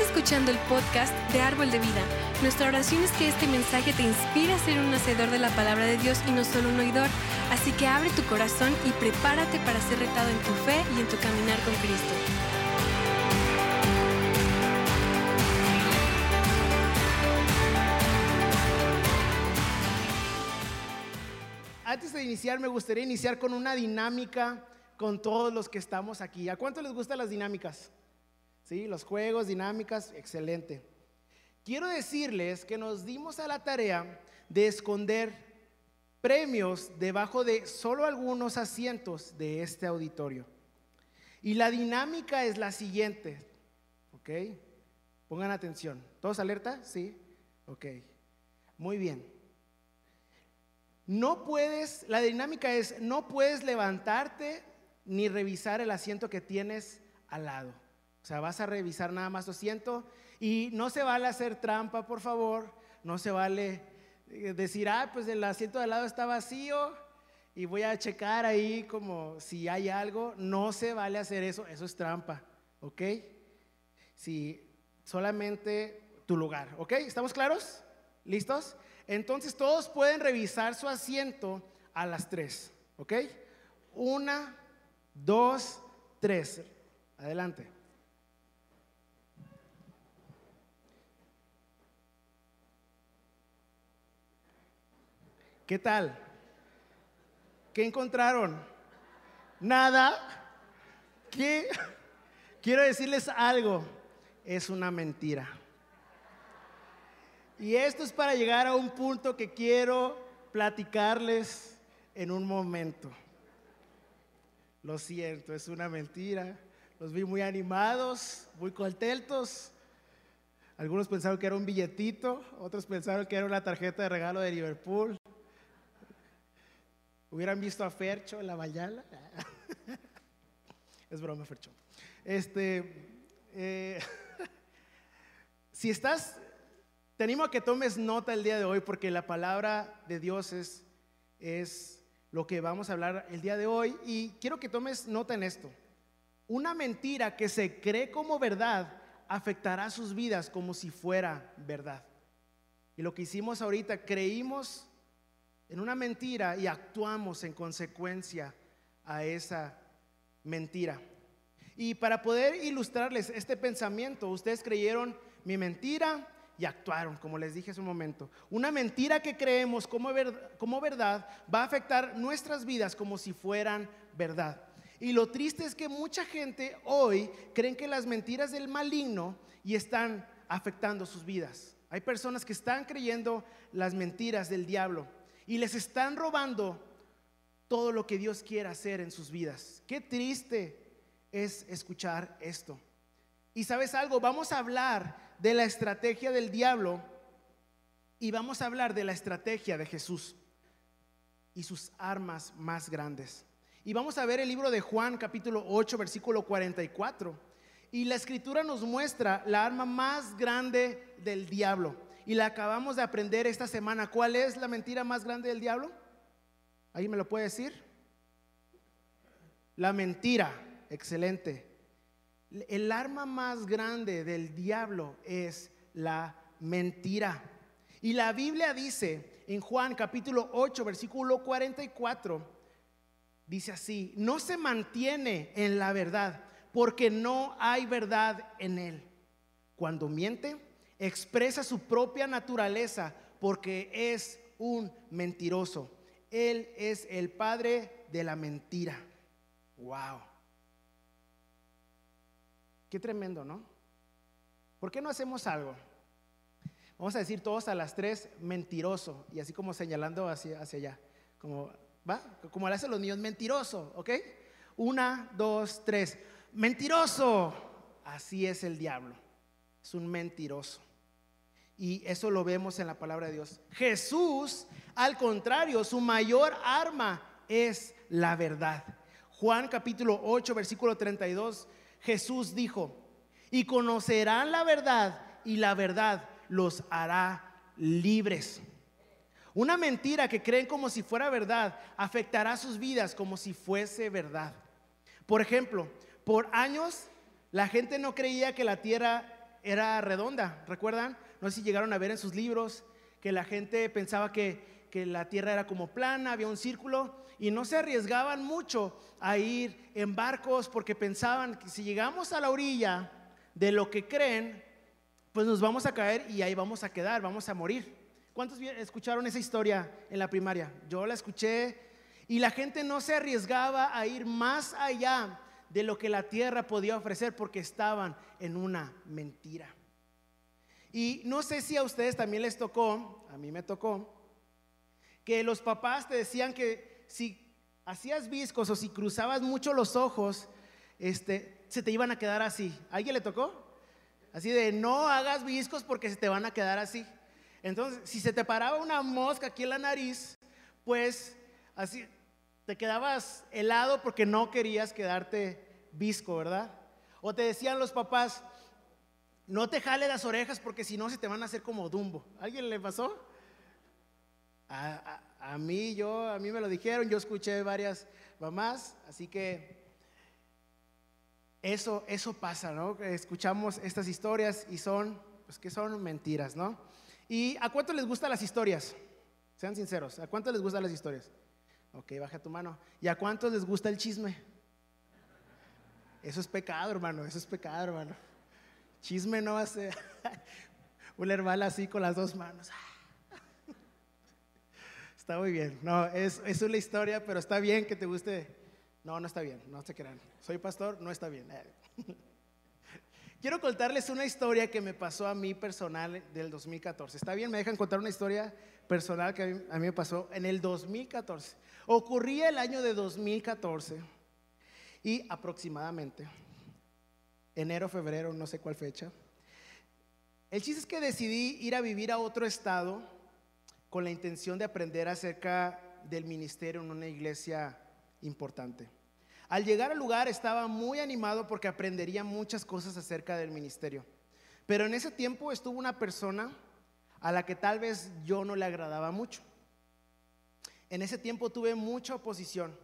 Escuchando el podcast de Árbol de Vida. Nuestra oración es que este mensaje te inspire a ser un hacedor de la palabra de Dios y no solo un oidor. Así que abre tu corazón y prepárate para ser retado en tu fe y en tu caminar con Cristo. Antes de iniciar, me gustaría iniciar con una dinámica con todos los que estamos aquí. ¿A cuánto les gustan las dinámicas? ¿Sí? Los juegos, dinámicas, excelente. Quiero decirles que nos dimos a la tarea de esconder premios debajo de solo algunos asientos de este auditorio. Y la dinámica es la siguiente, ¿ok? Pongan atención. ¿Todos alerta? Sí. Ok. Muy bien. No puedes, la dinámica es, no puedes levantarte ni revisar el asiento que tienes al lado. O sea, vas a revisar nada más tu asiento y no se vale hacer trampa, por favor. No se vale eh, decir, ah, pues el asiento de al lado está vacío y voy a checar ahí como si hay algo. No se vale hacer eso, eso es trampa, ¿ok? Si solamente tu lugar, ¿ok? ¿Estamos claros? ¿Listos? Entonces todos pueden revisar su asiento a las tres, ¿ok? Una, dos, tres. Adelante. ¿Qué tal? ¿Qué encontraron? Nada. ¿Qué? Quiero decirles algo. Es una mentira. Y esto es para llegar a un punto que quiero platicarles en un momento. Lo siento, es una mentira. Los vi muy animados, muy contentos. Algunos pensaron que era un billetito, otros pensaron que era una tarjeta de regalo de Liverpool. Hubieran visto a Fercho en la mañana. es broma, Fercho. Este, eh, si estás, te animo a que tomes nota el día de hoy porque la palabra de Dios es, es lo que vamos a hablar el día de hoy y quiero que tomes nota en esto. Una mentira que se cree como verdad afectará sus vidas como si fuera verdad. Y lo que hicimos ahorita, creímos en una mentira y actuamos en consecuencia a esa mentira. Y para poder ilustrarles este pensamiento, ustedes creyeron mi mentira y actuaron, como les dije hace un momento. Una mentira que creemos como, verdad va a afectar nuestras vidas como si fueran verdad. Y lo triste es que mucha gente hoy creen que las mentiras del maligno y están afectando sus vidas. Hay personas que están creyendo las mentiras del diablo y les están robando todo lo que Dios quiere hacer en sus vidas. Qué triste es escuchar esto. Y sabes algo, vamos a hablar de la estrategia del diablo y vamos a hablar de la estrategia de Jesús y sus armas más grandes. Y vamos a ver el libro de Juan capítulo 8 versículo 44. Y la escritura nos muestra la arma más grande del diablo y la acabamos de aprender esta semana. ¿Cuál es la mentira más grande del diablo? ¿Alguien me lo puede decir? La mentira, excelente. El arma más grande del diablo es la mentira. Y la Biblia dice en Juan capítulo 8, versículo 44, dice así, no se mantiene en la verdad porque no hay verdad en él. Cuando miente, expresa su propia naturaleza porque es un mentiroso. Él es el padre de la mentira. Wow. Qué tremendo, ¿no? ¿Por qué no hacemos algo? Vamos a decir todos a las tres, mentiroso, y así como señalando hacia, hacia allá, como, ¿va? Como le hacen los niños, mentiroso, ¿ok? Una, dos, tres, mentiroso. Así es el diablo, es un mentiroso. Y eso lo vemos en la palabra de Dios. Jesús, al contrario, su mayor arma es la verdad. Juan capítulo 8, versículo 32, Jesús dijo, y conocerán la verdad y la verdad los hará libres. Una mentira que creen como si fuera verdad afectará sus vidas como si fuese verdad. Por ejemplo, por años la gente no creía que la tierra era redonda, ¿recuerdan? No sé si llegaron a ver en sus libros que la gente pensaba que, la tierra era como plana, había un círculo y no se arriesgaban mucho a ir en barcos porque pensaban que si llegamos a la orilla de lo que creen, pues nos vamos a caer y ahí vamos a quedar, vamos a morir. ¿Cuántos escucharon esa historia en la primaria? Yo la escuché y la gente no se arriesgaba a ir más allá de lo que la tierra podía ofrecer porque estaban en una mentira. Y no sé si a ustedes también les tocó, a mí me tocó, que los papás te decían que si hacías viscos o si cruzabas mucho los ojos, este, se te iban a quedar así. ¿A alguien le tocó? Así de no hagas viscos porque se te van a quedar así. Entonces, si se te paraba una mosca aquí en la nariz, pues así te quedabas helado porque no querías quedarte visco, ¿verdad? O te decían los papás, no te jale las orejas porque si no se te van a hacer como Dumbo. ¿Alguien le pasó? A, mí, yo, a mí me lo dijeron, yo escuché varias mamás, así que eso, eso pasa, ¿no? Escuchamos estas historias y son, pues que son mentiras, ¿no? ¿Y a cuánto les gustan las historias? Sean sinceros, ¿a cuánto les gustan las historias? Ok, baja tu mano. ¿Y a cuántos les gusta el chisme? Eso es pecado, hermano, eso es pecado, hermano. Chisme no va a ser un hermano así con las dos manos. Está muy bien. No, es, es una historia, pero está bien que te guste. No, no está bien, no se crean. Soy pastor, no está bien. Quiero contarles una historia que me pasó a mí personal del 2014. ¿Está bien? ¿Me dejan contar una historia personal que a mí, a mí me pasó en el 2014? Ocurría el año de 2014 y aproximadamente enero, febrero, no sé cuál fecha. El chiste es que decidí ir a vivir a otro estado con la intención de aprender acerca del ministerio en una iglesia importante. Al llegar al lugar estaba muy animado porque aprendería muchas cosas acerca del ministerio. Pero en ese tiempo estuvo una persona a la que tal vez yo no le agradaba mucho. En ese tiempo tuve mucha oposición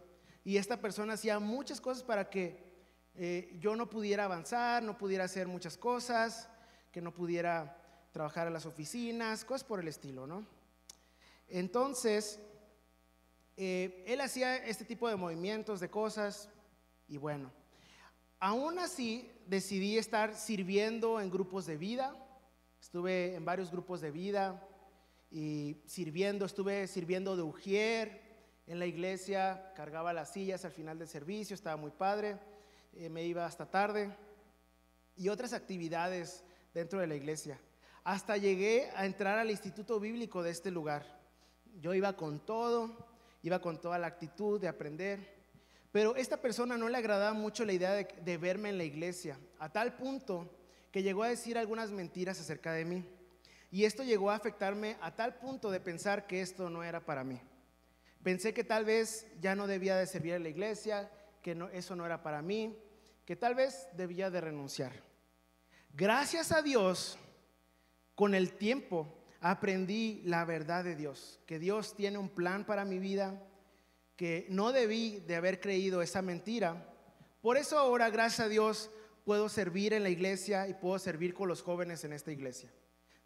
y esta persona hacía muchas cosas para que eh, yo no pudiera avanzar, no pudiera hacer muchas cosas, que no pudiera trabajar en las oficinas, cosas por el estilo, ¿no? Entonces, eh, él hacía este tipo de movimientos, de cosas, y bueno, aún así decidí estar sirviendo en grupos de vida, estuve en varios grupos de vida y sirviendo, estuve sirviendo de ujier en la iglesia, cargaba las sillas al final del servicio, estaba muy padre. Eh, me iba hasta tarde y otras actividades dentro de la iglesia. Hasta llegué a entrar al instituto bíblico de este lugar. Yo iba con todo, iba con toda la actitud de aprender, pero esta persona no le agradaba mucho la idea de, verme en la iglesia, a tal punto que llegó a decir algunas mentiras acerca de mí. Y esto llegó a afectarme a tal punto de pensar que esto no era para mí. Pensé que tal vez ya no debía de servir a la iglesia, que eso no era para mí, que tal vez debía de renunciar. Gracias a Dios, con el tiempo aprendí la verdad de Dios, que Dios tiene un plan para mi vida, que no debí de haber creído esa mentira. Por eso ahora, gracias a Dios, puedo servir en la iglesia y puedo servir con los jóvenes en esta iglesia.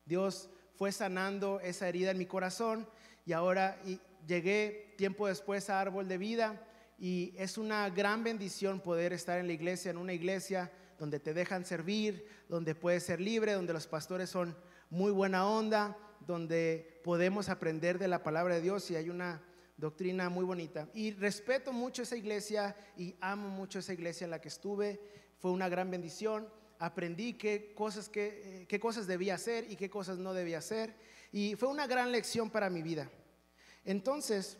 Dios fue sanando esa herida en mi corazón y ahora llegué tiempo después a Árbol de Vida y es una gran bendición poder estar en la iglesia, en una iglesia donde te dejan servir, donde puedes ser libre, donde los pastores son muy buena onda, donde podemos aprender de la palabra de Dios y hay una doctrina muy bonita. Y respeto mucho esa iglesia y amo mucho esa iglesia en la que estuve. Fue una gran bendición. Aprendí qué cosas, qué, qué cosas debía hacer y qué cosas no debía hacer. Y fue una gran lección para mi vida. Entonces,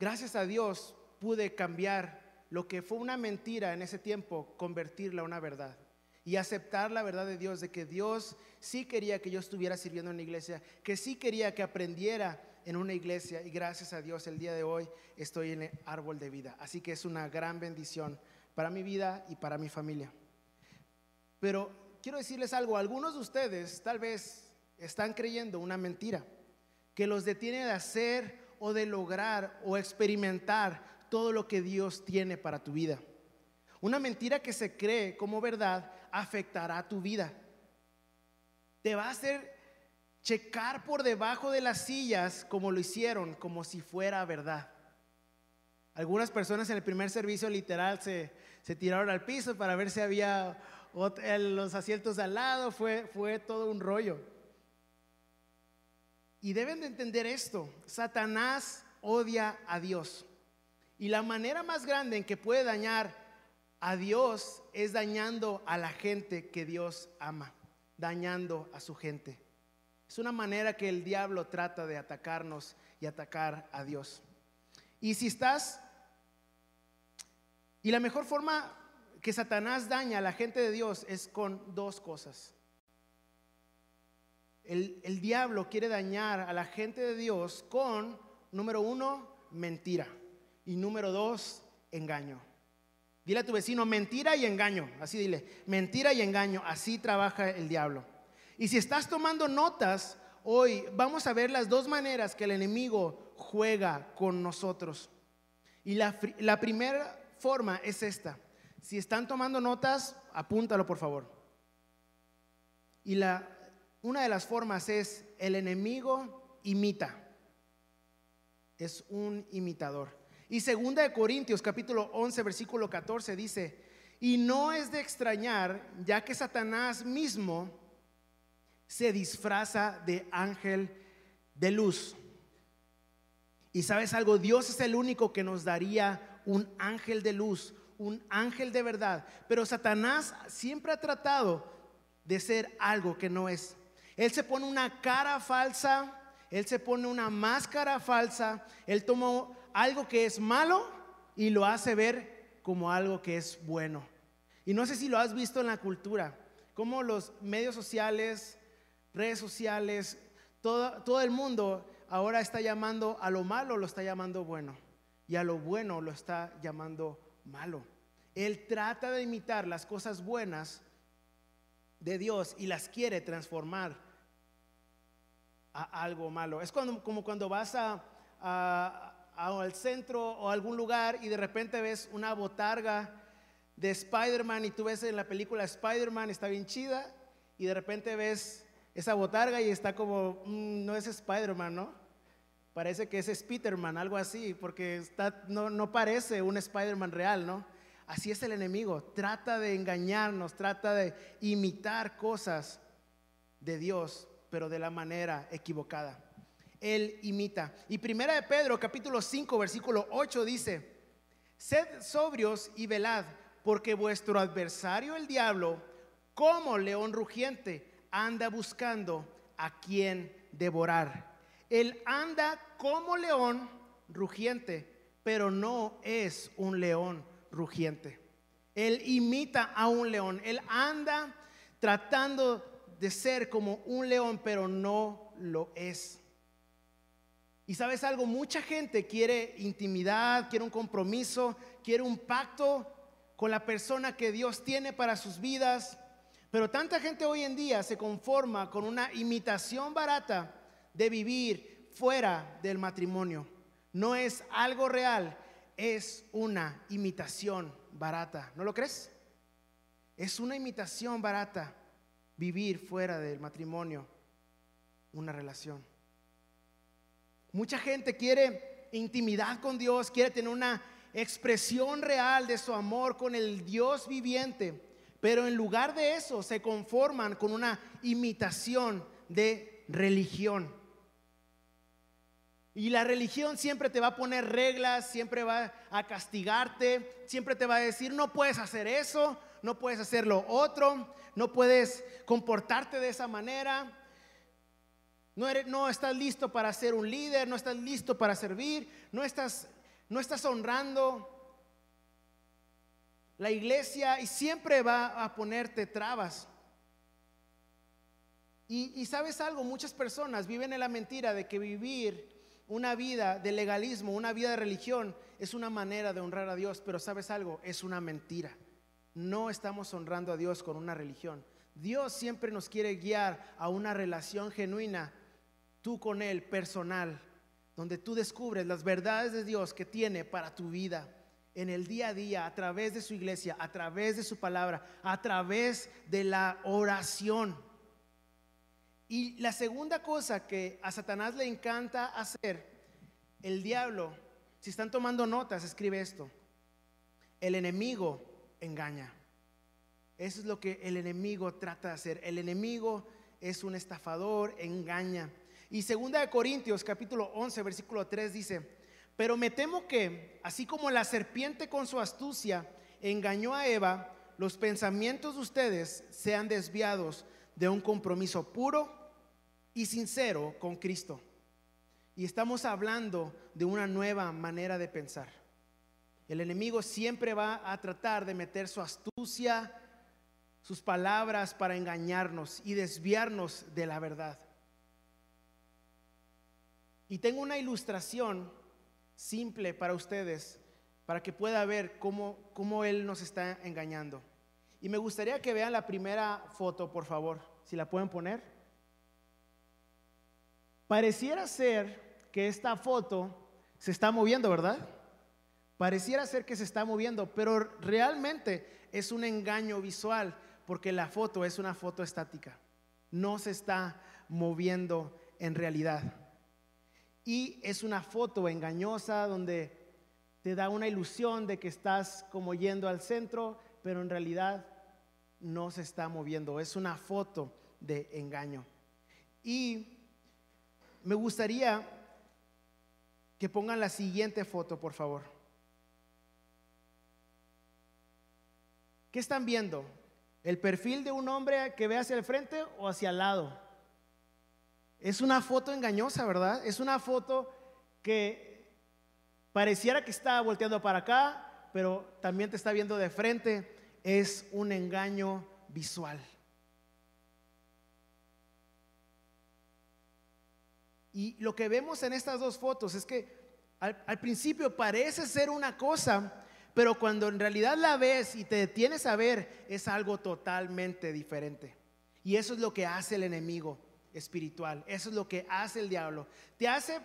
Gracias a Dios pude cambiar lo que fue una mentira en ese tiempo, convertirla a una verdad. Y aceptar la verdad de Dios, de que Dios sí quería que yo estuviera sirviendo en la iglesia, que sí quería que aprendiera en una iglesia. Y gracias a Dios el día de hoy estoy en el árbol de vida. Así que es una gran bendición para mi vida y para mi familia. Pero quiero decirles algo, algunos de ustedes tal vez están creyendo una mentira que los detiene de hacer o de lograr o experimentar todo lo que Dios tiene para tu vida. Una mentira que se cree como verdad afectará tu vida. Te va a hacer checar por debajo de las sillas como lo hicieron, como si fuera verdad. Algunas personas en el primer servicio literal se, tiraron al piso para ver si había los asientos al lado, fue, fue todo un rollo. Y deben de entender esto, Satanás odia a Dios. Y la manera más grande en que puede dañar a Dios es dañando a la gente que Dios ama, dañando a su gente. Es una manera que el diablo trata de atacarnos y atacar a Dios. Y si estás, y la mejor forma que Satanás daña a la gente de Dios es con dos cosas. El, diablo quiere dañar a la gente de Dios con, número uno, mentira. Y número dos, engaño. Dile a tu vecino, mentira y engaño. Así dile, mentira y engaño. Así trabaja el diablo. Y si estás tomando notas, hoy vamos a ver las dos maneras que el enemigo juega con nosotros. Y la, la primera forma es esta. Si están tomando notas, apúntalo por favor. Y la, una de las formas es el enemigo imita. Es un imitador. Y segunda de Corintios capítulo 11 versículo 14 dice, y no es de extrañar, ya que Satanás mismo se disfraza de ángel de luz. Y sabes algo, Dios es el único que nos daría un ángel de luz, un ángel de verdad. Pero Satanás siempre ha tratado de ser algo que no es. Él se pone una cara falsa, él se pone una máscara falsa, él tomó algo que es malo y lo hace ver como algo que es bueno. Y no sé si lo has visto en la cultura, como los medios sociales, redes sociales, todo, todo el mundo ahora está llamando a lo malo, lo está llamando bueno, y a lo bueno lo está llamando malo. Él trata de imitar las cosas buenas de Dios y las quiere transformar a algo malo. Es como cuando vas a, al centro o a algún lugar y de repente ves una botarga de Spider-Man y tú ves en la película Spider-Man, está bien chida, y de repente ves esa botarga y está como, mm, no es Spider-Man, ¿no? Parece que es Spider-Man, algo así, porque está, no, no parece un Spider-Man real, ¿no? Así es el enemigo, trata de engañarnos, trata de imitar cosas de Dios, pero de la manera equivocada él imita. Y primera de Pedro, capítulo 5, versículo 8 dice, sed sobrios y velad, porque vuestro adversario el diablo, como león rugiente, anda buscando a quien devorar. Él anda como león rugiente, pero no es un león rugiente. Él imita a un león. Él anda tratando de ser como un león, pero no lo es. Y sabes algo, mucha gente quiere intimidad, quiere un compromiso, quiere un pacto con la persona que Dios tiene para sus vidas. Pero tanta gente hoy en día se conforma con una imitación barata de vivir fuera del matrimonio. No es algo real, es una imitación barata. ¿No lo crees? Es una imitación barata vivir fuera del matrimonio, una relación. Mucha gente quiere intimidad con Dios, quiere tener una expresión real de su amor con el Dios viviente, pero en lugar de eso se conforman con una imitación de religión. Y la religión siempre te va a poner reglas, siempre va a castigarte, siempre te va a decir, no puedes hacer eso, no puedes hacer lo otro, no puedes comportarte de esa manera, no, estás listo para ser un líder, no estás listo para servir, no estás, no estás honrando la iglesia y siempre va a ponerte trabas. Y, y, sabes algo, muchas personas viven en la mentira de que vivir una vida de legalismo, una vida de religión, es una manera de honrar a Dios, pero sabes algo, es una mentira. No estamos honrando a Dios con una religión. Dios siempre nos quiere guiar a una relación genuina tú con Él personal, donde tú descubres las verdades de Dios que tiene para tu vida. en el día a día, a través de su iglesia, a través de su palabra, a través de la oración. Y la segunda cosa que a Satanás le encanta hacer, el diablo, si están tomando notas, escribe esto. El enemigo engaña. Eso es lo que el enemigo trata de hacer. El enemigo es un estafador, engaña. Y segunda de Corintios capítulo 11 versículo 3 dice, pero me temo que, así como la serpiente con su astucia engañó a Eva, los pensamientos de ustedes sean desviados de un compromiso puro y sincero con Cristo. Y estamos hablando de una nueva manera de pensar. El enemigo siempre va a tratar de meter su astucia, sus palabras para engañarnos y desviarnos de la verdad. Y tengo una ilustración simple para ustedes, para que pueda ver cómo, cómo Él nos está engañando. Y me gustaría que vean la primera foto, por favor, si la pueden poner. Pareciera ser que esta foto se está moviendo, ¿verdad? Pareciera ser que se está moviendo, pero realmente es un engaño visual porque la foto es una foto estática, no se está moviendo en realidad. Y es una foto engañosa donde te da una ilusión de que estás como yendo al centro, pero en realidad no se está moviendo. Es una foto de engaño. Y me gustaría que pongan la siguiente foto, por favor. ¿Qué están viendo? ¿El perfil de un hombre que ve hacia el frente o hacia el lado? Es una foto engañosa, ¿verdad? Es una foto que pareciera que está volteando para acá, pero también te está viendo de frente. Es un engaño visual. Y lo que vemos en estas dos fotos es que al, al principio parece ser una cosa, pero cuando en realidad la ves y te detienes a ver, es algo totalmente diferente. Y eso es lo que hace el enemigo espiritual, eso es lo que hace el diablo. Te hace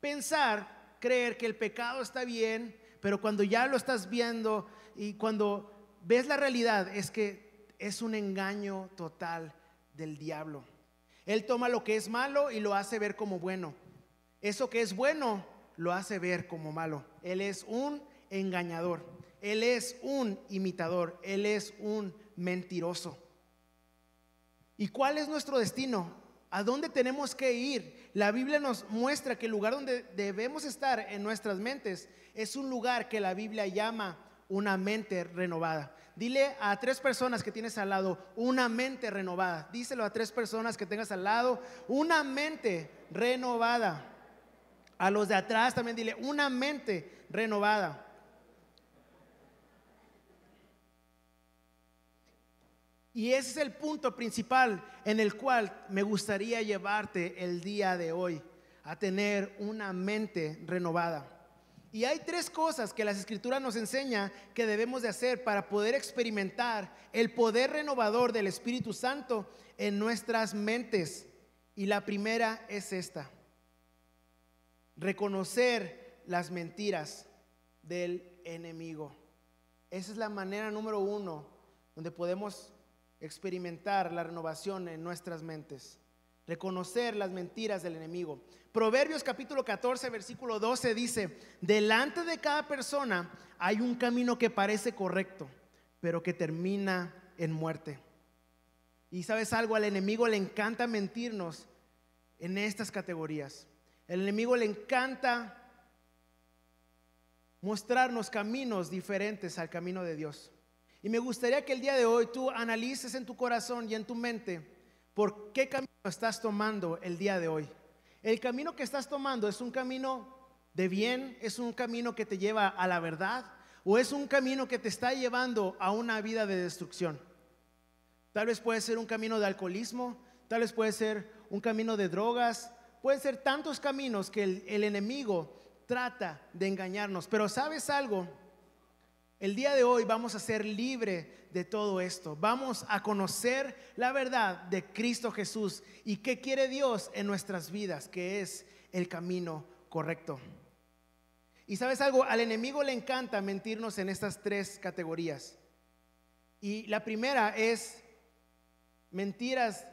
pensar, creer que el pecado está bien, pero cuando ya lo estás viendo y cuando ves la realidad, es que es un engaño total del diablo. Él toma lo que es malo y lo hace ver como bueno. Eso que es bueno lo hace ver como malo. Él es un engañador. Él es un imitador. Él es un mentiroso. ¿Y cuál es nuestro destino? ¿A dónde tenemos que ir? La Biblia nos muestra que el lugar donde debemos estar en nuestras mentes es un lugar que la Biblia llama una mente renovada. Dile a tres personas que tienes al lado, una mente renovada. Díselo a tres personas que tengas al lado, una mente renovada. A los de atrás también dile, una mente renovada. Y ese es el punto principal en el cual me gustaría llevarte el día de hoy, a tener una mente renovada. Y hay tres cosas que las escrituras nos enseña que debemos de hacer para poder experimentar el poder renovador del Espíritu Santo en nuestras mentes. Y la primera es esta, reconocer las mentiras del enemigo. Esa es la manera número uno donde podemos experimentar la renovación en nuestras mentes, reconocer las mentiras del enemigo. Proverbios capítulo 14, versículo 12 dice, delante de cada persona hay un camino que parece correcto, pero que termina en muerte. Y sabes algo, al enemigo le encanta mentirnos en estas categorías. El enemigo le encanta mostrarnos caminos diferentes al camino de Dios. Y me gustaría que el día de hoy tú analices en tu corazón y en tu mente por qué camino estás tomando el día de hoy. El camino que estás tomando es un camino de bien, es un camino que te lleva a la verdad o es un camino que te está llevando a una vida de destrucción. Tal vez puede ser un camino de alcoholismo, tal vez puede ser un camino de drogas, pueden ser tantos caminos que el, el enemigo trata de engañarnos. Pero sabes algo, el día de hoy vamos a ser libre de todo esto. Vamos a conocer la verdad de Cristo Jesús y qué quiere Dios en nuestras vidas, que es el camino correcto. Y sabes algo, al enemigo le encanta mentirnos en estas tres categorías. Y la primera es mentiras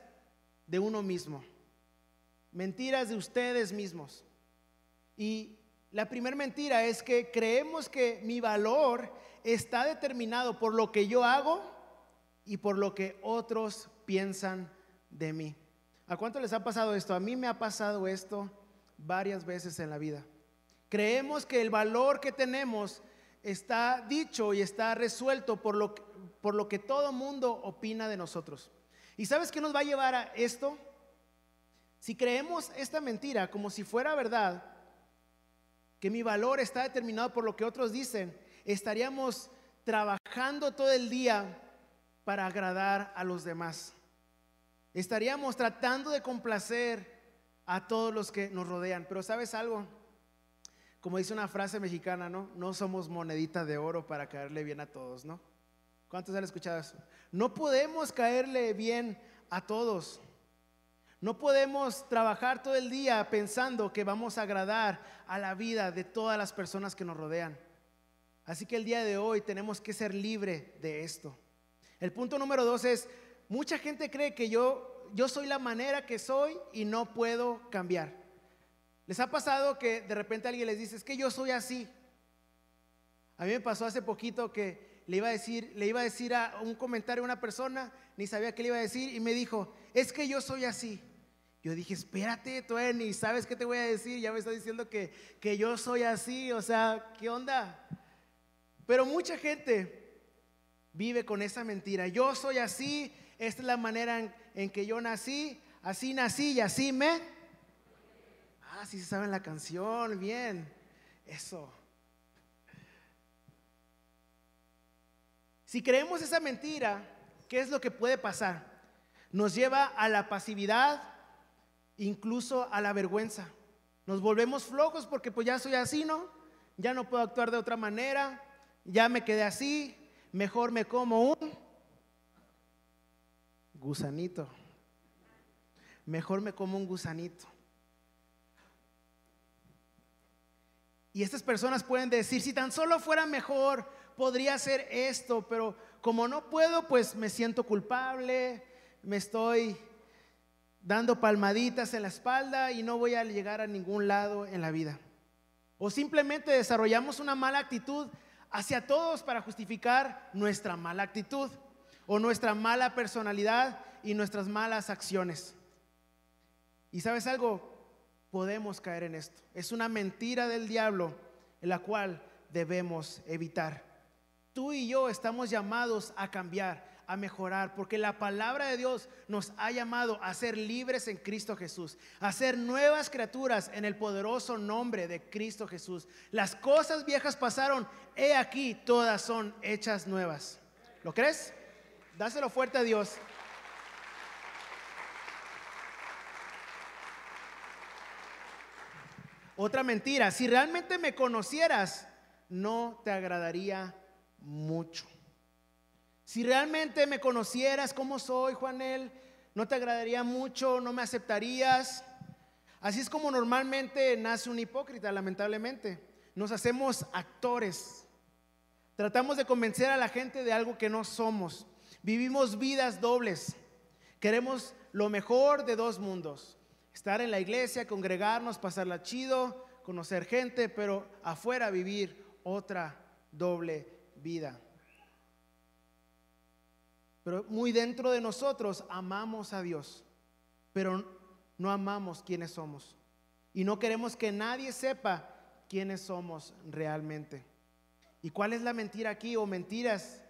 de uno mismo, mentiras de ustedes mismos. Y la primera mentira es que creemos que mi valor está determinado por lo que yo hago y por lo que otros piensan de mí. ¿A cuánto les ha pasado esto? A mí me ha pasado esto varias veces en la vida. Creemos que el valor que tenemos está dicho y está resuelto por lo, por lo que todo mundo opina de nosotros. ¿Y sabes qué nos va a llevar a esto? Si creemos esta mentira como si fuera verdad, que mi valor está determinado por lo que otros dicen, estaríamos trabajando todo el día para agradar a los demás. Estaríamos tratando de complacer a todos los que nos rodean. Pero ¿sabes algo? Como dice una frase mexicana, ¿no? No somos monedita de oro para caerle bien a todos, ¿no? ¿Cuántos han escuchado eso? No podemos caerle bien a todos. No podemos trabajar todo el día pensando que vamos a agradar a la vida de todas las personas que nos rodean. Así que el día de hoy tenemos que ser libre de esto. El punto número dos es, mucha gente cree que yo, yo soy la manera que soy y no puedo cambiar. ¿Les ha pasado que de repente alguien les dice, es que yo soy así? A mí me pasó hace poquito que le iba a decir, le iba a decir a un comentario a una persona, ni sabía qué le iba a decir, y me dijo, es que yo soy así. Yo dije, espérate, tú ni sabes qué te voy a decir, ya me está diciendo que, que yo soy así, o sea, ¿qué onda? Pero mucha gente vive con esa mentira, yo soy así, esta es la manera en, que yo nací, así nací y así me Ah, sí se saben la canción, bien. Eso. Si creemos esa mentira, ¿qué es lo que puede pasar? Nos lleva a la pasividad, incluso a la vergüenza. Nos volvemos flojos porque pues ya soy así, ¿no? Ya no puedo actuar de otra manera, ya me quedé así, mejor me como un gusanito. Mejor me como un gusanito. Y estas personas pueden decir, si tan solo fuera mejor, podría hacer esto, pero como no puedo, pues me siento culpable, me estoy dando palmaditas en la espalda y no voy a llegar a ningún lado en la vida. O simplemente desarrollamos una mala actitud hacia todos para justificar nuestra mala actitud o nuestra mala personalidad y nuestras malas acciones. Y sabes algo, podemos caer en esto. Es una mentira del diablo la cual debemos evitar. Tú y yo estamos llamados a cambiar, a mejorar, porque la palabra de Dios nos ha llamado a ser libres en Cristo Jesús, a ser nuevas criaturas en el poderoso nombre de Cristo Jesús. Las cosas viejas pasaron, he aquí, todas son hechas nuevas. ¿Lo crees? Dáselo fuerte a Dios. Otra mentira, si realmente me conocieras, no te agradaría mucho. Si realmente me conocieras como soy, Juanel, no te agradaría mucho, no me aceptarías. Así es como normalmente nace un hipócrita, lamentablemente. Nos hacemos actores. Tratamos de convencer a la gente de algo que no somos. Vivimos vidas dobles. Queremos lo mejor de dos mundos estar en la iglesia, congregarnos, pasarla chido, conocer gente, pero afuera vivir otra doble vida. Pero muy dentro de nosotros amamos a Dios, pero no amamos quiénes somos. Y no queremos que nadie sepa quiénes somos realmente. ¿Y cuál es la mentira aquí o mentiras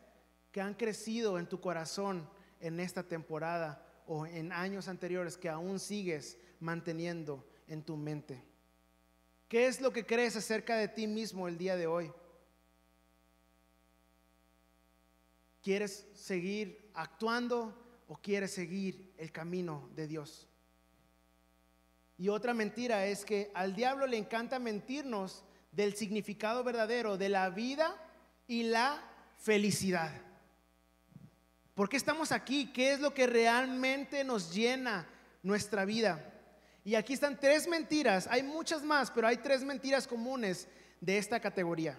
que han crecido en tu corazón en esta temporada o en años anteriores que aún sigues manteniendo en tu mente? ¿Qué es lo que crees acerca de ti mismo el día de hoy? ¿Quieres seguir actuando o quieres seguir el camino de Dios? Y otra mentira es que al diablo le encanta mentirnos del significado verdadero de la vida y la felicidad. ¿Por qué estamos aquí? ¿Qué es lo que realmente nos llena nuestra vida? Y aquí están tres mentiras, hay muchas más, pero hay tres mentiras comunes de esta categoría.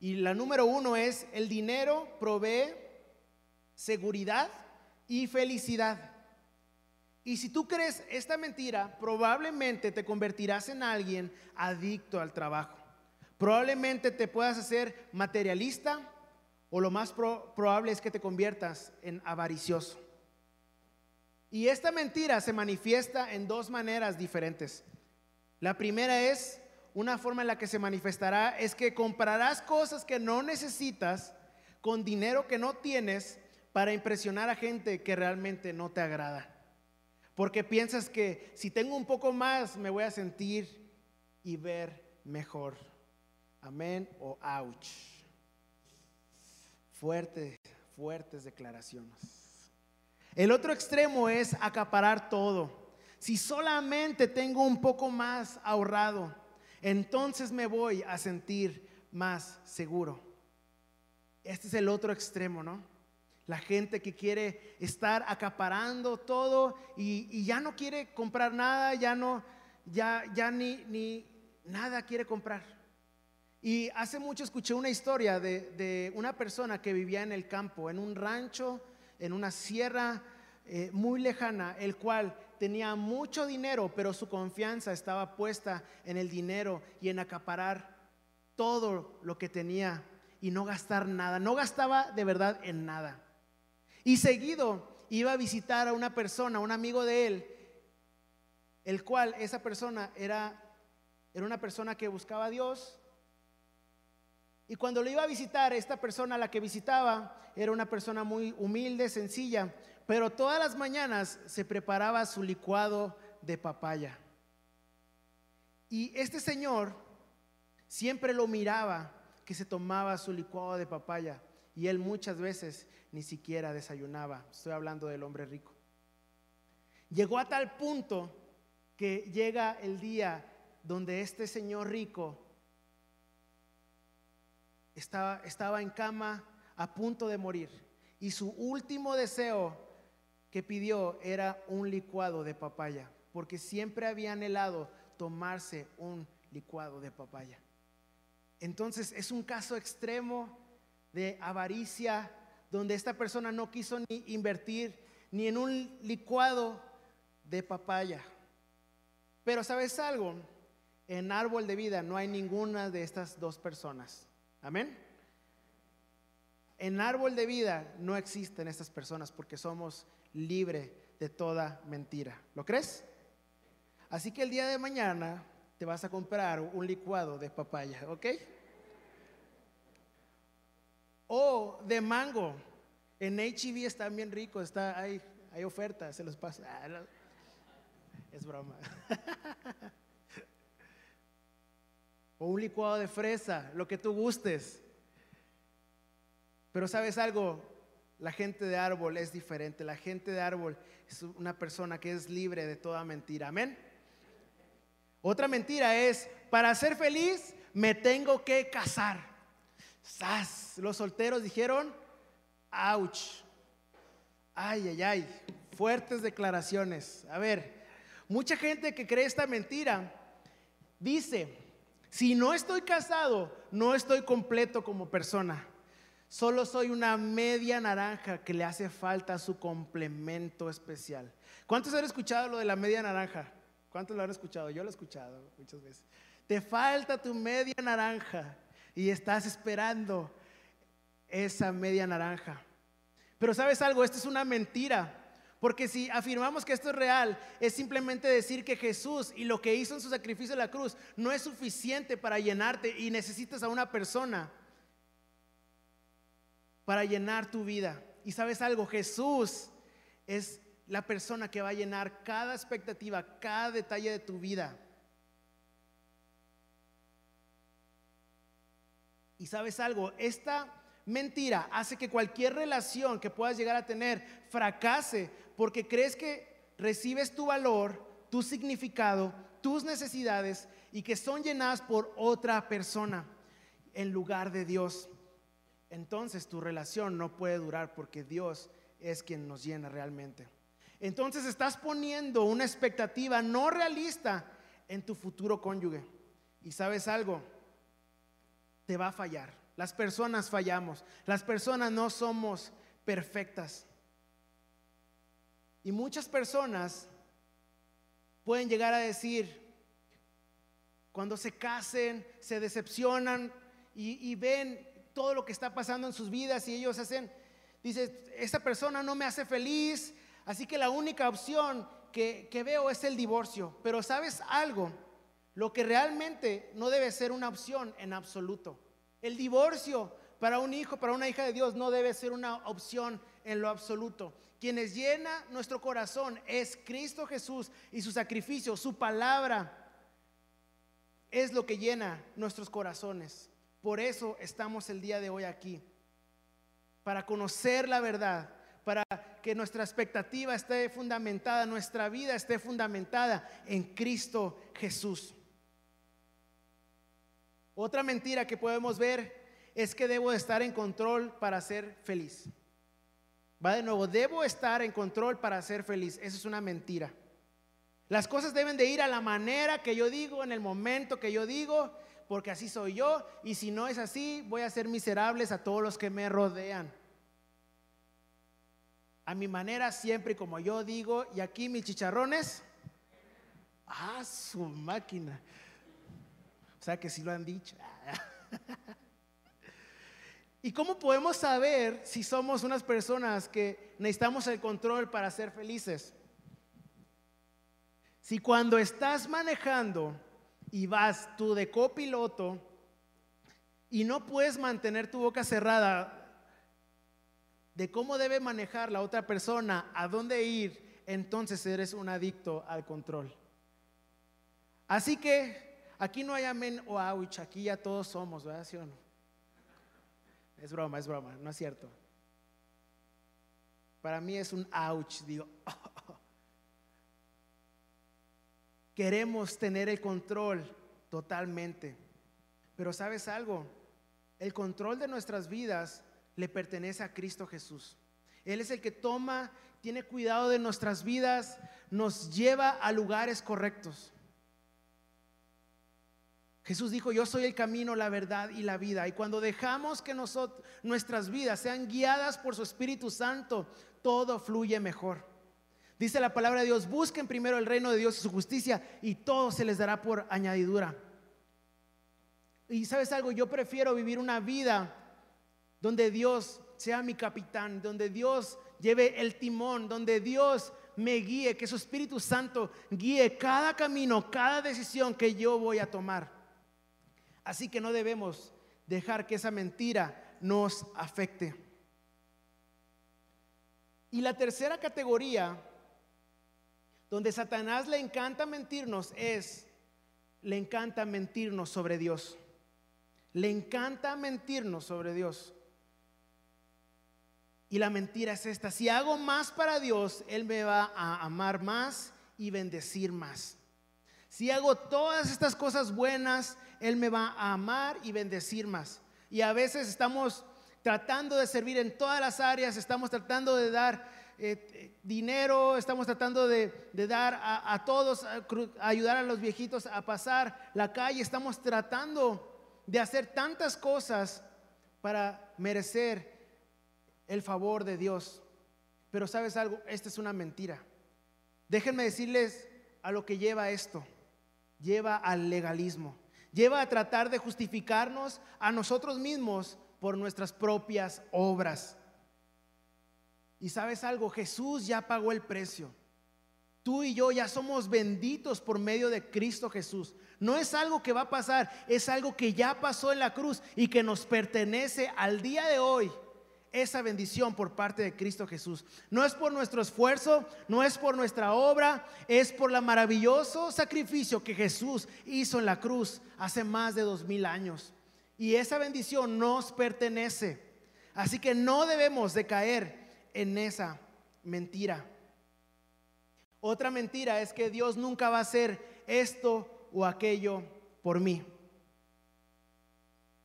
Y la número uno es, el dinero provee seguridad y felicidad. Y si tú crees esta mentira, probablemente te convertirás en alguien adicto al trabajo. Probablemente te puedas hacer materialista o lo más probable es que te conviertas en avaricioso. Y esta mentira se manifiesta en dos maneras diferentes. La primera es, una forma en la que se manifestará, es que comprarás cosas que no necesitas con dinero que no tienes para impresionar a gente que realmente no te agrada. Porque piensas que si tengo un poco más me voy a sentir y ver mejor. Amén o ouch. Fuertes, fuertes declaraciones. El otro extremo es acaparar todo. Si solamente tengo un poco más ahorrado, entonces me voy a sentir más seguro. Este es el otro extremo, ¿no? La gente que quiere estar acaparando todo y, ya no quiere comprar nada, ya no, ya, ya ni, ni nada quiere comprar. Y hace mucho escuché una historia de, de una persona que vivía en el campo, en un rancho en una sierra eh, muy lejana, el cual tenía mucho dinero, pero su confianza estaba puesta en el dinero y en acaparar todo lo que tenía y no gastar nada. No gastaba de verdad en nada. Y seguido iba a visitar a una persona, un amigo de él, el cual esa persona era, era una persona que buscaba a Dios, y cuando lo iba a visitar, esta persona la que visitaba era una persona muy humilde, sencilla, pero todas las mañanas se preparaba su licuado de papaya. Y este señor siempre lo miraba que se tomaba su licuado de papaya y él muchas veces ni siquiera desayunaba. Estoy hablando del hombre rico. Llegó a tal punto que llega el día donde este señor rico estaba, estaba en cama a punto de morir y su último deseo que pidió era un licuado de papaya, porque siempre había anhelado tomarse un licuado de papaya. Entonces es un caso extremo de avaricia donde esta persona no quiso ni invertir ni en un licuado de papaya. Pero sabes algo, en árbol de vida no hay ninguna de estas dos personas. Amén. En árbol de vida no existen estas personas porque somos libres de toda mentira. ¿Lo crees? Así que el día de mañana te vas a comprar un licuado de papaya, ¿ok? O de mango. En HEV están bien ricos, está, hay, hay ofertas, se los pasa. Ah, es broma. o un licuado de fresa, lo que tú gustes. Pero sabes algo, la gente de árbol es diferente. La gente de árbol es una persona que es libre de toda mentira. Amén. Otra mentira es, para ser feliz me tengo que casar. ¡Sas! Los solteros dijeron, ¡ouch! Ay, ay, ay. Fuertes declaraciones. A ver, mucha gente que cree esta mentira dice, si no estoy casado, no estoy completo como persona. Solo soy una media naranja que le hace falta su complemento especial. ¿Cuántos han escuchado lo de la media naranja? ¿Cuántos lo han escuchado? Yo lo he escuchado muchas veces. Te falta tu media naranja y estás esperando esa media naranja. Pero sabes algo, esto es una mentira. Porque si afirmamos que esto es real, es simplemente decir que Jesús y lo que hizo en su sacrificio en la cruz no es suficiente para llenarte y necesitas a una persona para llenar tu vida. Y sabes algo, Jesús es la persona que va a llenar cada expectativa, cada detalle de tu vida. Y sabes algo, esta mentira hace que cualquier relación que puedas llegar a tener fracase porque crees que recibes tu valor, tu significado, tus necesidades y que son llenadas por otra persona en lugar de Dios. Entonces tu relación no puede durar porque Dios es quien nos llena realmente. Entonces estás poniendo una expectativa no realista en tu futuro cónyuge. Y sabes algo, te va a fallar. Las personas fallamos. Las personas no somos perfectas. Y muchas personas pueden llegar a decir, cuando se casen, se decepcionan y, ven todo lo que está pasando en sus vidas y ellos hacen, dice, esta persona no me hace feliz, así que la única opción que, que veo es el divorcio. Pero sabes algo, lo que realmente no debe ser una opción en absoluto. El divorcio para un hijo, para una hija de Dios, no debe ser una opción en lo absoluto. Quienes llena nuestro corazón es Cristo Jesús y su sacrificio, su palabra es lo que llena nuestros corazones. Por eso estamos el día de hoy aquí, para conocer la verdad, para que nuestra expectativa esté fundamentada, nuestra vida esté fundamentada en Cristo Jesús. Otra mentira que podemos ver es que debo estar en control para ser feliz. Va de nuevo, debo estar en control para ser feliz. Eso es una mentira. Las cosas deben de ir a la manera que yo digo, en el momento que yo digo, porque así soy yo. Y si no es así, voy a ser miserables a todos los que me rodean. A mi manera, siempre como yo digo, y aquí mis chicharrones. Ah, su máquina. O sea que sí lo han dicho. ¿Y cómo podemos saber si somos unas personas que necesitamos el control para ser felices? Si cuando estás manejando y vas tú de copiloto y no puedes mantener tu boca cerrada de cómo debe manejar la otra persona, a dónde ir, entonces eres un adicto al control. Así que aquí no hay amén o ouch, aquí ya todos somos, ¿verdad? ¿Sí o no? Es broma, es broma, no es cierto. Para mí es un ouch, digo. Queremos tener el control totalmente. Pero sabes algo, el control de nuestras vidas le pertenece a Cristo Jesús. Él es el que toma, tiene cuidado de nuestras vidas, nos lleva a lugares correctos. Jesús dijo, yo soy el camino, la verdad y la vida. Y cuando dejamos que nuestras vidas sean guiadas por su Espíritu Santo, todo fluye mejor. Dice la palabra de Dios, busquen primero el reino de Dios y su justicia y todo se les dará por añadidura. Y sabes algo, yo prefiero vivir una vida donde Dios sea mi capitán, donde Dios lleve el timón, donde Dios me guíe, que su Espíritu Santo guíe cada camino, cada decisión que yo voy a tomar. Así que no debemos dejar que esa mentira nos afecte. Y la tercera categoría, donde Satanás le encanta mentirnos, es, le encanta mentirnos sobre Dios. Le encanta mentirnos sobre Dios. Y la mentira es esta, si hago más para Dios, Él me va a amar más y bendecir más. Si hago todas estas cosas buenas, Él me va a amar y bendecir más. Y a veces estamos tratando de servir en todas las áreas, estamos tratando de dar eh, dinero, estamos tratando de, dar a, todos, ayudar a los viejitos a pasar la calle, estamos tratando de hacer tantas cosas para merecer el favor de Dios. Pero sabes algo, esta es una mentira. Déjenme decirles a lo que lleva esto lleva al legalismo, lleva a tratar de justificarnos a nosotros mismos por nuestras propias obras. Y sabes algo, Jesús ya pagó el precio. Tú y yo ya somos benditos por medio de Cristo Jesús. No es algo que va a pasar, es algo que ya pasó en la cruz y que nos pertenece al día de hoy esa bendición por parte de Cristo Jesús. No es por nuestro esfuerzo, no es por nuestra obra, es por el maravilloso sacrificio que Jesús hizo en la cruz hace más de dos mil años. Y esa bendición nos pertenece. Así que no debemos de caer en esa mentira. Otra mentira es que Dios nunca va a hacer esto o aquello por mí.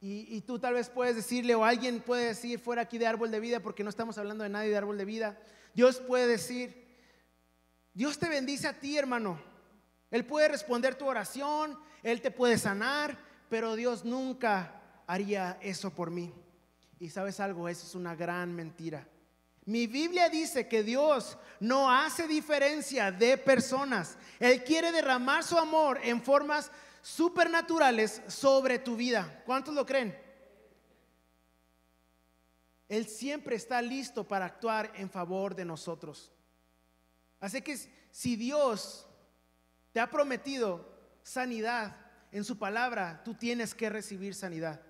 Y, tú tal vez puedes decirle, o alguien puede decir fuera aquí de árbol de vida, porque no estamos hablando de nadie de árbol de vida. Dios puede decir, Dios te bendice a ti, hermano. Él puede responder tu oración, Él te puede sanar, pero Dios nunca haría eso por mí. Y sabes algo, eso es una gran mentira. Mi Biblia dice que Dios no hace diferencia de personas. Él quiere derramar su amor en formas supernaturales sobre tu vida. ¿Cuántos lo creen? Él siempre está listo para actuar en favor de nosotros. Así que si Dios te ha prometido sanidad en su palabra, tú tienes que recibir sanidad.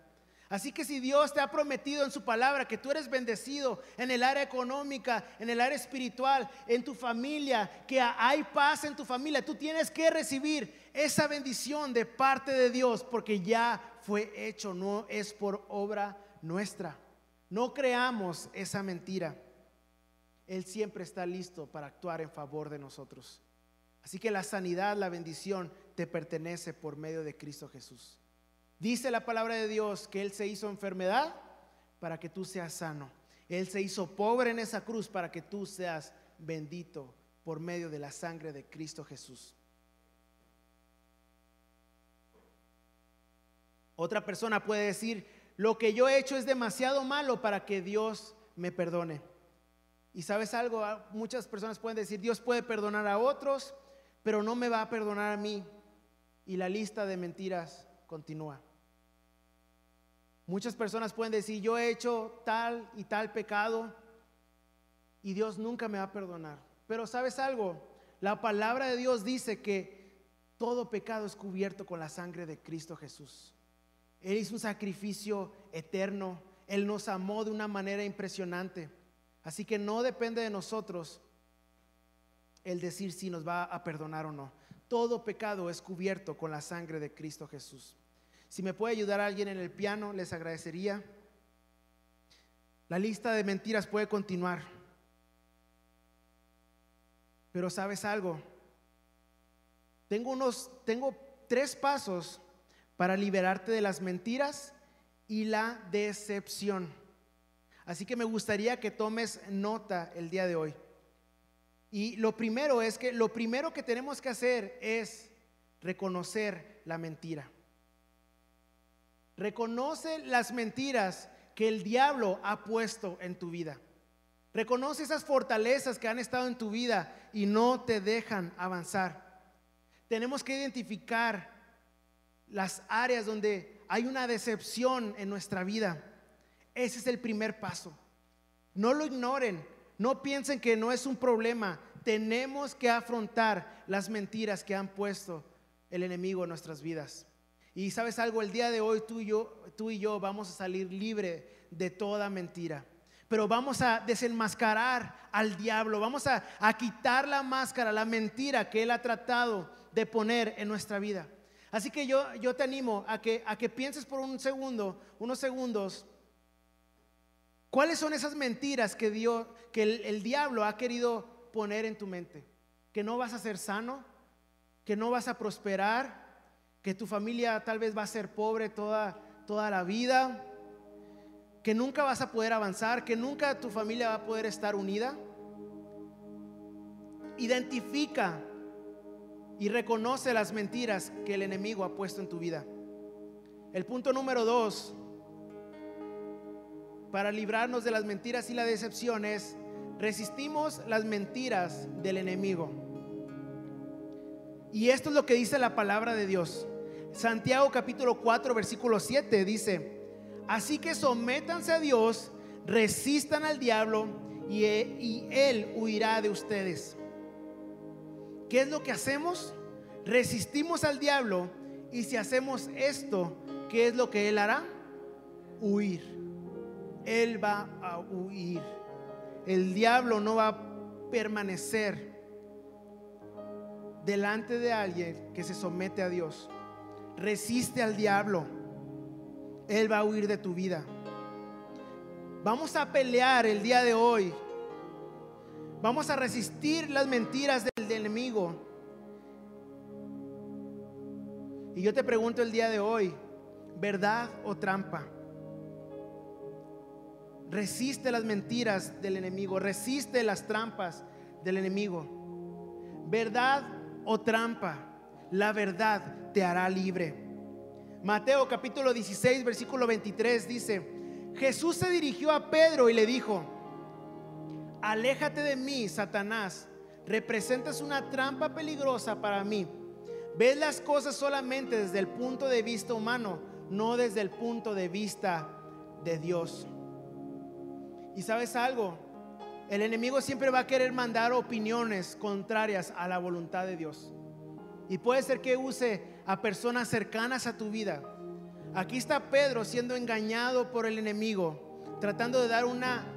Así que si Dios te ha prometido en su palabra que tú eres bendecido en el área económica, en el área espiritual, en tu familia, que hay paz en tu familia, tú tienes que recibir esa bendición de parte de Dios porque ya fue hecho, no es por obra nuestra. No creamos esa mentira. Él siempre está listo para actuar en favor de nosotros. Así que la sanidad, la bendición te pertenece por medio de Cristo Jesús. Dice la palabra de Dios que Él se hizo enfermedad para que tú seas sano. Él se hizo pobre en esa cruz para que tú seas bendito por medio de la sangre de Cristo Jesús. Otra persona puede decir, lo que yo he hecho es demasiado malo para que Dios me perdone. Y sabes algo, ah, muchas personas pueden decir, Dios puede perdonar a otros, pero no me va a perdonar a mí. Y la lista de mentiras continúa. Muchas personas pueden decir, yo he hecho tal y tal pecado y Dios nunca me va a perdonar. Pero sabes algo, la palabra de Dios dice que todo pecado es cubierto con la sangre de Cristo Jesús. Él hizo un sacrificio eterno, Él nos amó de una manera impresionante. Así que no depende de nosotros el decir si nos va a perdonar o no. Todo pecado es cubierto con la sangre de Cristo Jesús. Si me puede ayudar alguien en el piano, les agradecería. La lista de mentiras puede continuar. Pero sabes algo? Tengo unos tengo tres pasos para liberarte de las mentiras y la decepción. Así que me gustaría que tomes nota el día de hoy. Y lo primero es que lo primero que tenemos que hacer es reconocer la mentira. Reconoce las mentiras que el diablo ha puesto en tu vida. Reconoce esas fortalezas que han estado en tu vida y no te dejan avanzar. Tenemos que identificar las áreas donde hay una decepción en nuestra vida. Ese es el primer paso. No lo ignoren, no piensen que no es un problema. Tenemos que afrontar las mentiras que han puesto el enemigo en nuestras vidas. Y sabes algo, el día de hoy tú y yo, vamos a salir libre de toda mentira. Pero vamos a desenmascarar al diablo, vamos a, quitar la máscara, la mentira que él ha tratado de poner en nuestra vida. Así que yo, yo te animo a que, a que pienses por un segundo, unos segundos, cuáles son esas mentiras que, Dios, que el, el diablo ha querido poner en tu mente. Que no vas a ser sano, que no vas a prosperar, que tu familia tal vez va a ser pobre toda, toda la vida, que nunca vas a poder avanzar, que nunca tu familia va a poder estar unida. Identifica y reconoce las mentiras que el enemigo ha puesto en tu vida. El punto número dos, para librarnos de las mentiras y la decepción es, resistimos las mentiras del enemigo. Y esto es lo que dice la palabra de Dios. Santiago capítulo 4, versículo 7 dice, así que sométanse a Dios, resistan al diablo y, y él huirá de ustedes. ¿Qué es lo que hacemos? Resistimos al diablo y si hacemos esto, ¿qué es lo que él hará? Huir. Él va a huir. El diablo no va a permanecer delante de alguien que se somete a Dios. Resiste al diablo. Él va a huir de tu vida. Vamos a pelear el día de hoy. Vamos a resistir las mentiras del, enemigo. Y yo te pregunto el día de hoy, ¿verdad o trampa? Resiste las mentiras del enemigo, resiste las trampas del enemigo. ¿Verdad o trampa? La verdad te hará libre. Mateo capítulo 16, versículo 23 dice, Jesús se dirigió a Pedro y le dijo, aléjate de mí, Satanás, representas una trampa peligrosa para mí. Ves las cosas solamente desde el punto de vista humano, no desde el punto de vista de Dios. Y sabes algo, el enemigo siempre va a querer mandar opiniones contrarias a la voluntad de Dios. Y puede ser que use a personas cercanas a tu vida. Aquí está Pedro siendo engañado por el enemigo, tratando de dar una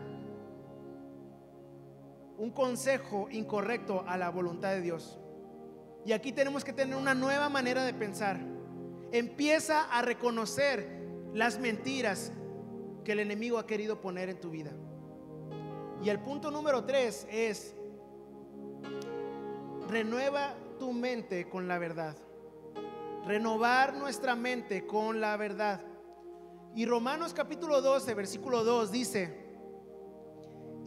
un consejo incorrecto a la voluntad de Dios. Y aquí tenemos que tener una nueva manera de pensar. Empieza a reconocer las mentiras que el enemigo ha querido poner en tu vida. Y el punto número tres es, renueva tu mente con la verdad. Renovar nuestra mente con la verdad. Y Romanos capítulo 12, versículo 2 dice,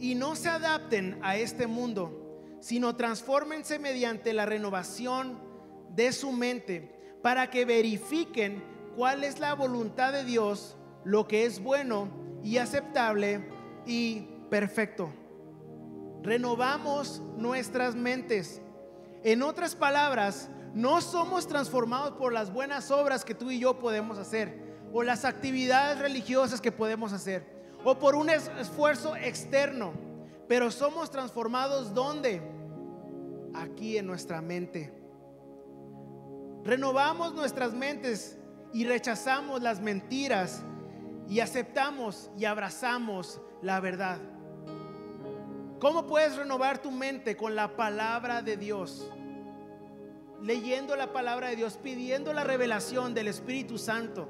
y no se adapten a este mundo, sino transfórmense mediante la renovación de su mente para que verifiquen cuál es la voluntad de Dios, lo que es bueno y aceptable y perfecto. Renovamos nuestras mentes. En otras palabras, no somos transformados por las buenas obras que tú y yo podemos hacer o las actividades religiosas que podemos hacer o por un esfuerzo externo, pero somos transformados ¿dónde? Aquí en nuestra mente. Renovamos nuestras mentes y rechazamos las mentiras y aceptamos y abrazamos la verdad. ¿Cómo puedes renovar tu mente con la palabra de Dios? Leyendo la palabra de Dios, pidiendo la revelación del Espíritu Santo.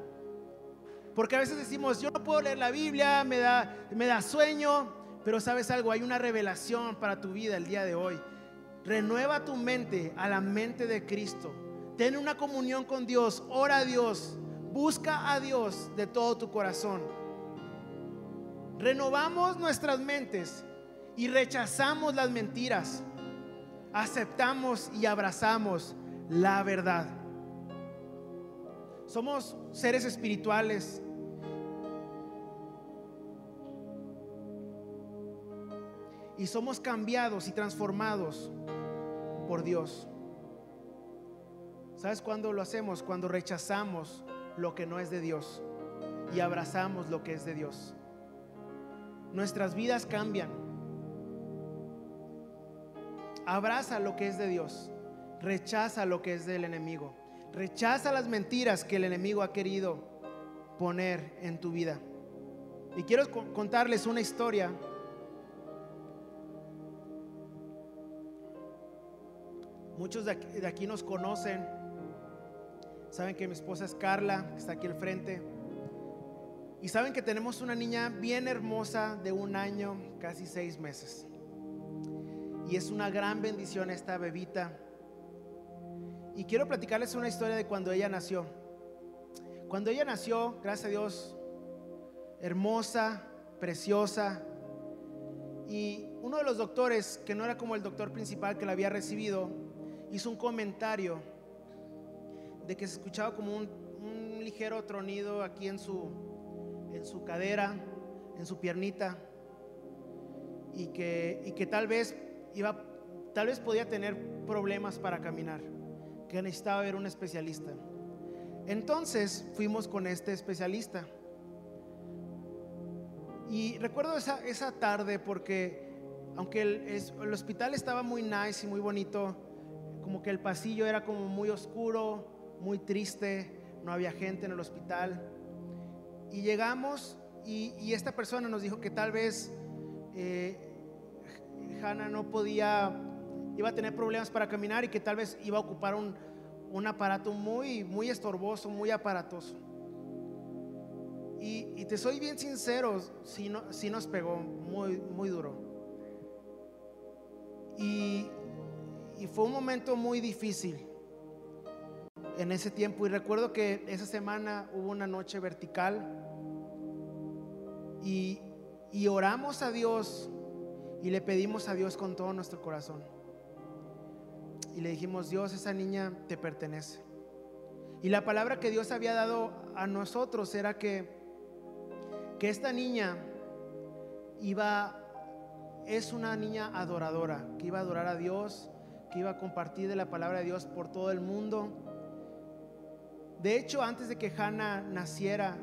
Porque a veces decimos, yo no puedo leer la Biblia, me da, me da sueño, pero sabes algo, hay una revelación para tu vida el día de hoy. Renueva tu mente a la mente de Cristo. Ten una comunión con Dios, ora a Dios, busca a Dios de todo tu corazón. Renovamos nuestras mentes y rechazamos las mentiras. Aceptamos y abrazamos la verdad. Somos seres espirituales. Y somos cambiados y transformados por Dios. ¿Sabes cuándo lo hacemos? Cuando rechazamos lo que no es de Dios y abrazamos lo que es de Dios. Nuestras vidas cambian. Abraza lo que es de Dios. Rechaza lo que es del enemigo. Rechaza las mentiras que el enemigo ha querido poner en tu vida. Y quiero contarles una historia. Muchos de aquí, nos conocen. Saben que mi esposa es Carla, que está aquí al frente. Y saben que tenemos una niña bien hermosa de un año, casi seis meses. Y es una gran bendición esta bebita. Y quiero platicarles una historia de cuando ella nació. Cuando ella nació, gracias a Dios, hermosa, preciosa. Y uno de los doctores, que no era como el doctor principal que la había recibido, hizo un comentario de que se escuchaba como un, ligero tronido aquí en su, en su cadera, en su piernita. Y que, y que tal vez iba, tal vez podía tener problemas para caminar, que necesitaba ver un especialista. Entonces fuimos con este especialista. Y recuerdo esa, esa tarde porque aunque el, el, hospital estaba muy nice y muy bonito, como que el pasillo era como muy oscuro, muy triste, no había gente en el hospital. Y llegamos y, y esta persona nos dijo que tal vez eh, Hannah no podía, iba a tener problemas para caminar y que tal vez iba a ocupar un, un aparato muy, muy estorboso, muy aparatoso. Y, te soy bien sincero, si, no, si nos pegó muy, muy duro. Y, fue un momento muy difícil en ese tiempo. Y recuerdo que esa semana hubo una noche vertical y oramos a Dios y le pedimos a Dios con todo nuestro corazón. Y le dijimos, Dios, esa niña te pertenece. Y la palabra que Dios había dado a nosotros era que, que esta niña iba, es una niña adoradora, que iba a adorar a Dios, que iba a compartir de la palabra de Dios por todo el mundo. De hecho, antes de que Hannah naciera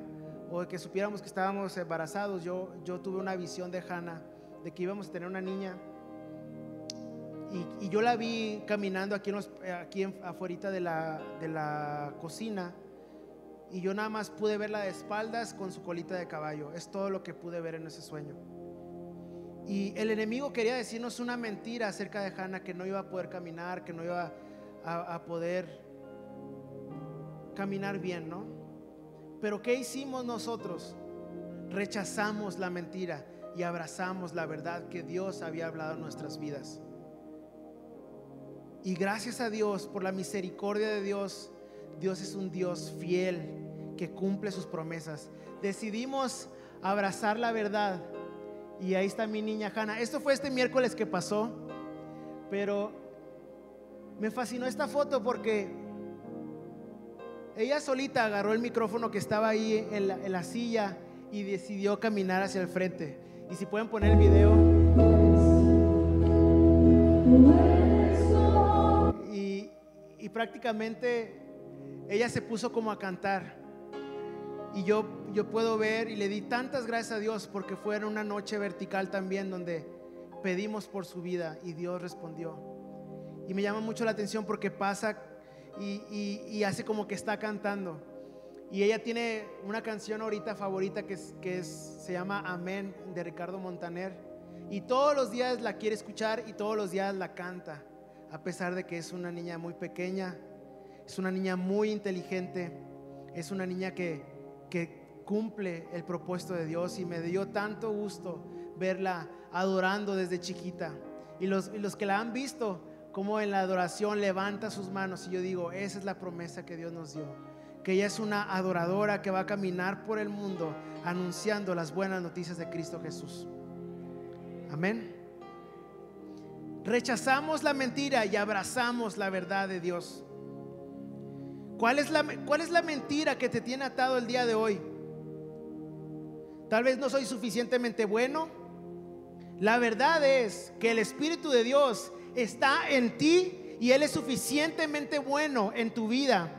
o de que supiéramos que estábamos embarazados, yo, yo tuve una visión de Hannah, de que íbamos a tener una niña. Y, yo la vi caminando aquí, en aquí afuera de la, de la cocina. Y yo nada más pude verla de espaldas con su colita de caballo. Es todo lo que pude ver en ese sueño. Y el enemigo quería decirnos una mentira acerca de Hannah, que no iba a poder caminar, que no iba a, poder caminar bien, ¿no? Pero ¿qué hicimos nosotros? Rechazamos la mentira y abrazamos la verdad que Dios había hablado en nuestras vidas. Y gracias a Dios, por la misericordia de Dios, Dios es un Dios fiel que cumple sus promesas. Decidimos abrazar la verdad y ahí está mi niña Hanna. Esto fue este miércoles que pasó, pero me fascinó esta foto porque ella solita agarró el micrófono que estaba ahí en la, silla y decidió caminar hacia el frente. Y si pueden poner el video. Y, y prácticamente ella se puso como a cantar. Y yo, yo puedo ver y le di tantas gracias a Dios porque fue en una noche vertical también donde pedimos por su vida y Dios respondió. Y me llama mucho la atención porque pasa y, hace como que está cantando. Y ella tiene una canción ahorita favorita que, es, que es, se llama Amén de Ricardo Montaner. Y todos los días la quiere escuchar y todos los días la canta. A pesar de que es una niña muy pequeña, es una niña muy inteligente, es una niña que, que cumple el propósito de Dios y me dio tanto gusto verla adorando desde chiquita. Y los, los que la han visto, como en la adoración levanta sus manos y yo digo, esa es la promesa que Dios nos dio. Que ella es una adoradora que va a caminar por el mundo anunciando las buenas noticias de Cristo Jesús. Amén. Rechazamos la mentira y abrazamos la verdad de Dios. ¿Cuál es, la, ¿Cuál es la mentira que te tiene atado el día de hoy? Tal vez no soy suficientemente bueno. La verdad es que el Espíritu de Dios está en ti y Él es suficientemente bueno en tu vida.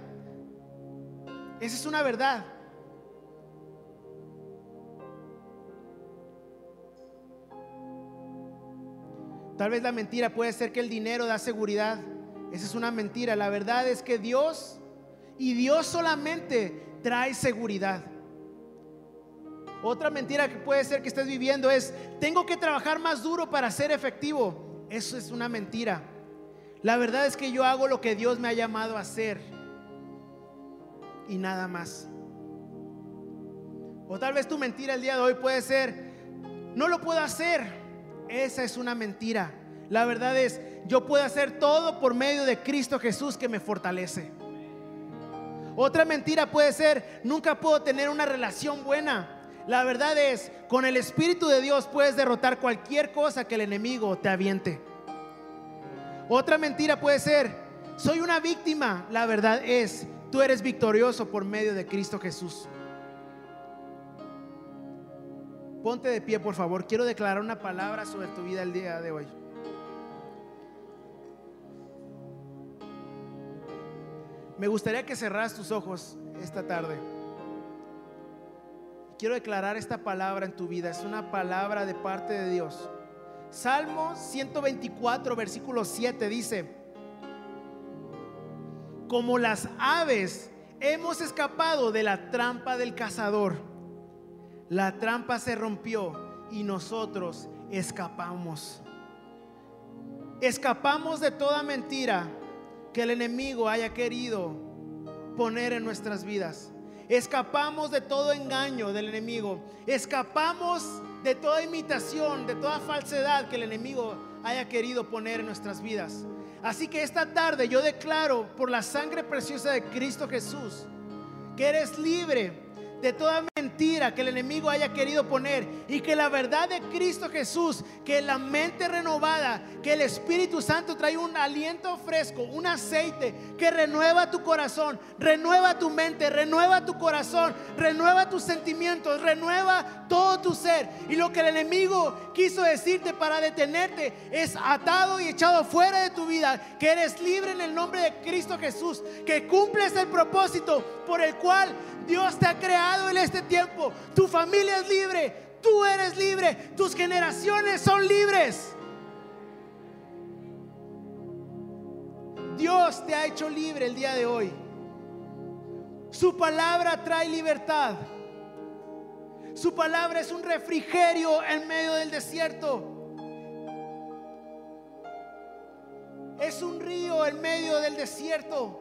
Esa es una verdad. Tal vez la mentira puede ser que el dinero da seguridad. Esa es una mentira. La verdad es que Dios y Dios solamente trae seguridad. Otra mentira que puede ser que estés viviendo es, tengo que trabajar más duro para ser efectivo. Eso es una mentira. La verdad es que yo hago lo que Dios me ha llamado a hacer y nada más. O tal vez tu mentira el día de hoy puede ser, no lo puedo hacer. Esa es una mentira. La verdad es, yo puedo hacer todo por medio de Cristo Jesús que me fortalece. Otra mentira puede ser, nunca puedo tener una relación buena. La verdad es, con el Espíritu de Dios puedes derrotar cualquier cosa que el enemigo te aviente. Otra mentira puede ser, soy una víctima. La verdad es, tú eres victorioso por medio de Cristo Jesús. Ponte de pie, por favor. Quiero declarar una palabra sobre tu vida el día de hoy. Me gustaría que cerras tus ojos esta tarde. Quiero declarar esta palabra en tu vida. Es una palabra de parte de Dios. Salmo 124, versículo 7 dice, como las aves hemos escapado de la trampa del cazador. La trampa se rompió y nosotros escapamos. Escapamos de toda mentira que el enemigo haya querido poner en nuestras vidas. Escapamos de todo engaño del enemigo. Escapamos de toda imitación, de toda falsedad que el enemigo haya querido poner en nuestras vidas. Así que esta tarde yo declaro por la sangre preciosa de Cristo Jesús que eres libre de toda mentira que el enemigo haya querido poner y que la verdad de Cristo Jesús, que la mente renovada, que el Espíritu Santo trae un aliento fresco, un aceite que renueva tu corazón, renueva tu mente, renueva tu corazón, renueva tus sentimientos, renueva todo tu ser. Y lo que el enemigo quiso decirte para detenerte es atado y echado fuera de tu vida, que eres libre en el nombre de Cristo Jesús, que cumples el propósito por el cual Dios te ha creado en este tiempo. Tu familia es libre, tú eres libre, tus generaciones son libres. Dios te ha hecho libre el día de hoy. Su palabra trae libertad. Su palabra es un refrigerio en medio del desierto. Es un río en medio del desierto.